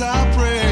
I pray.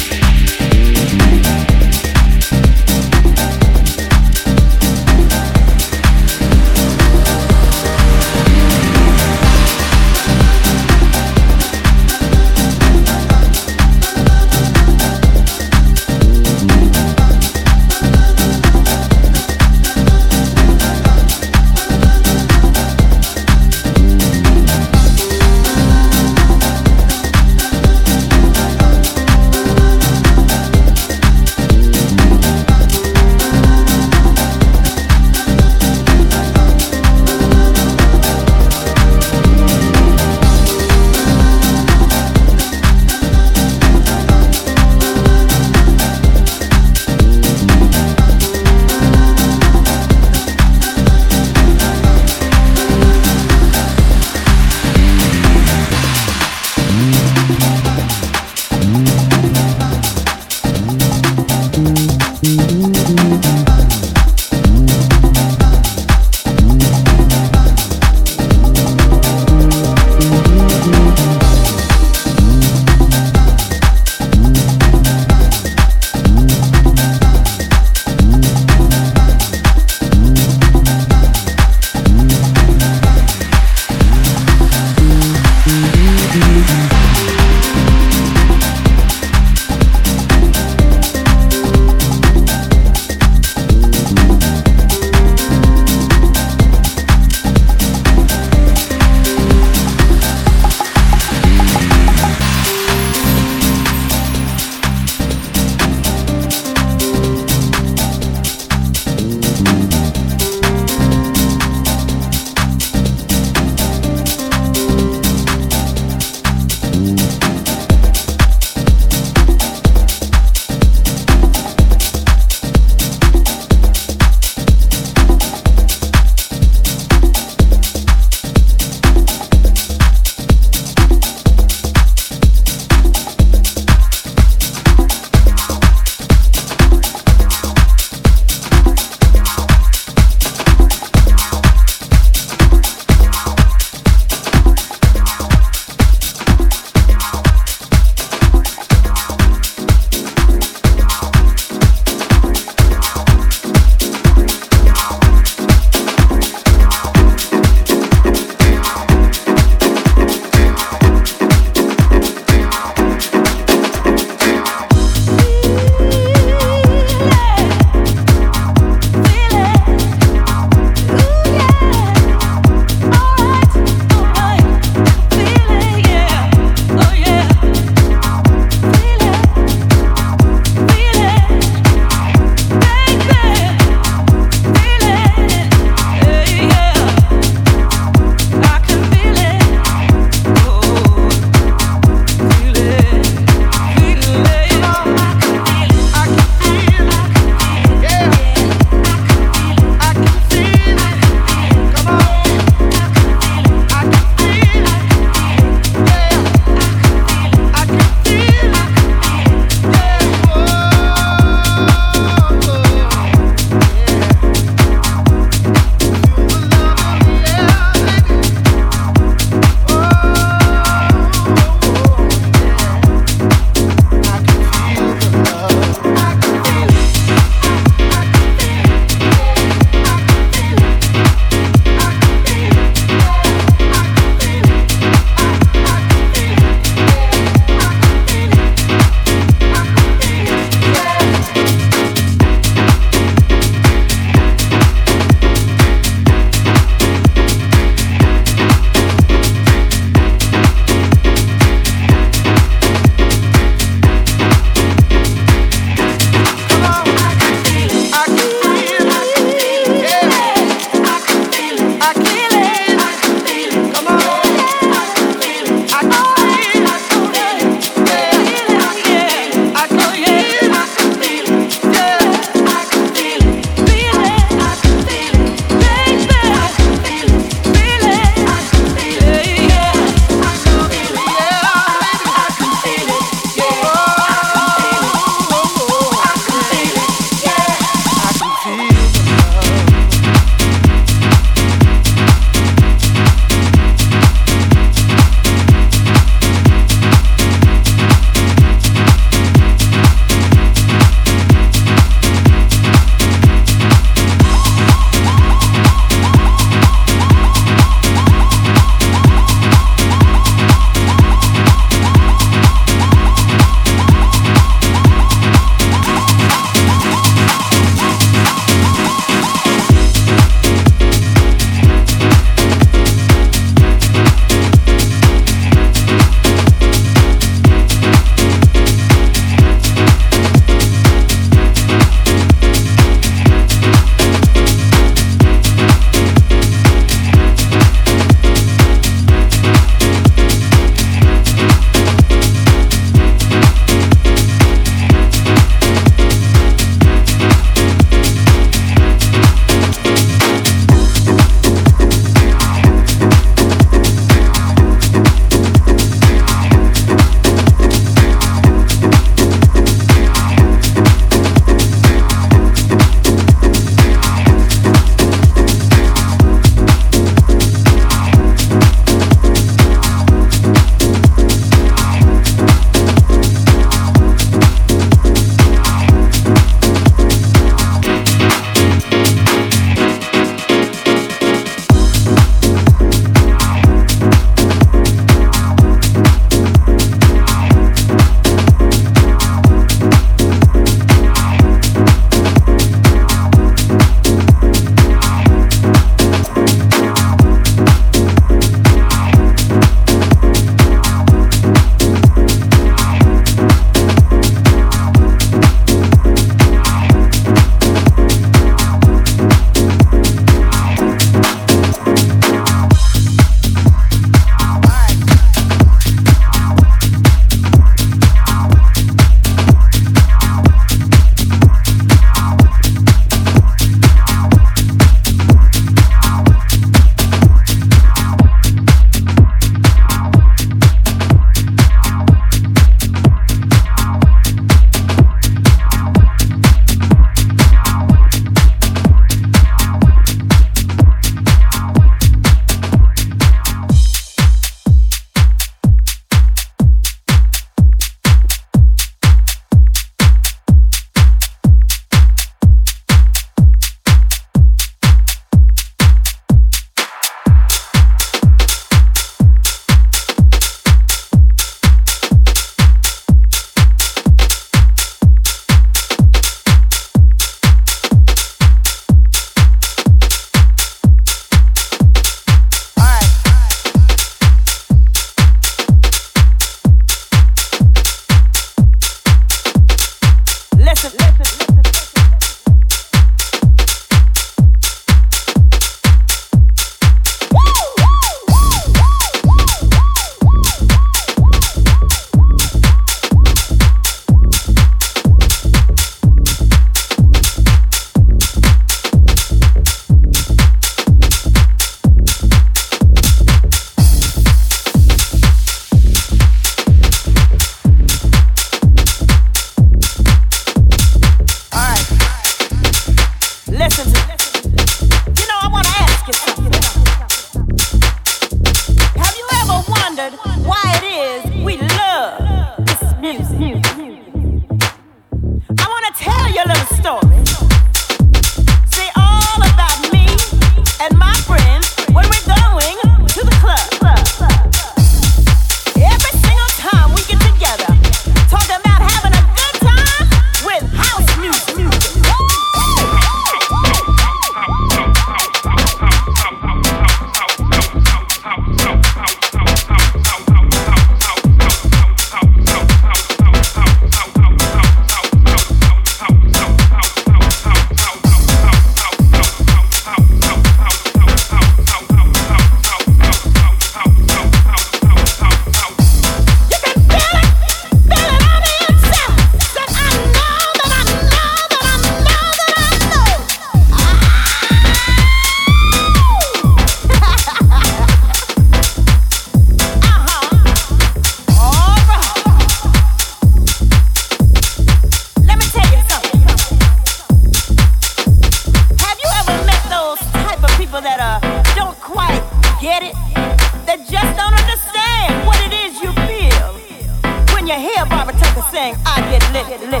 Saying, I get lit, lit.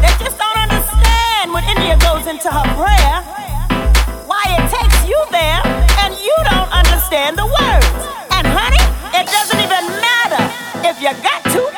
They just don't understand when India goes into her prayer, why it takes you there and you don't understand the words. And honey, it doesn't even matter if you got two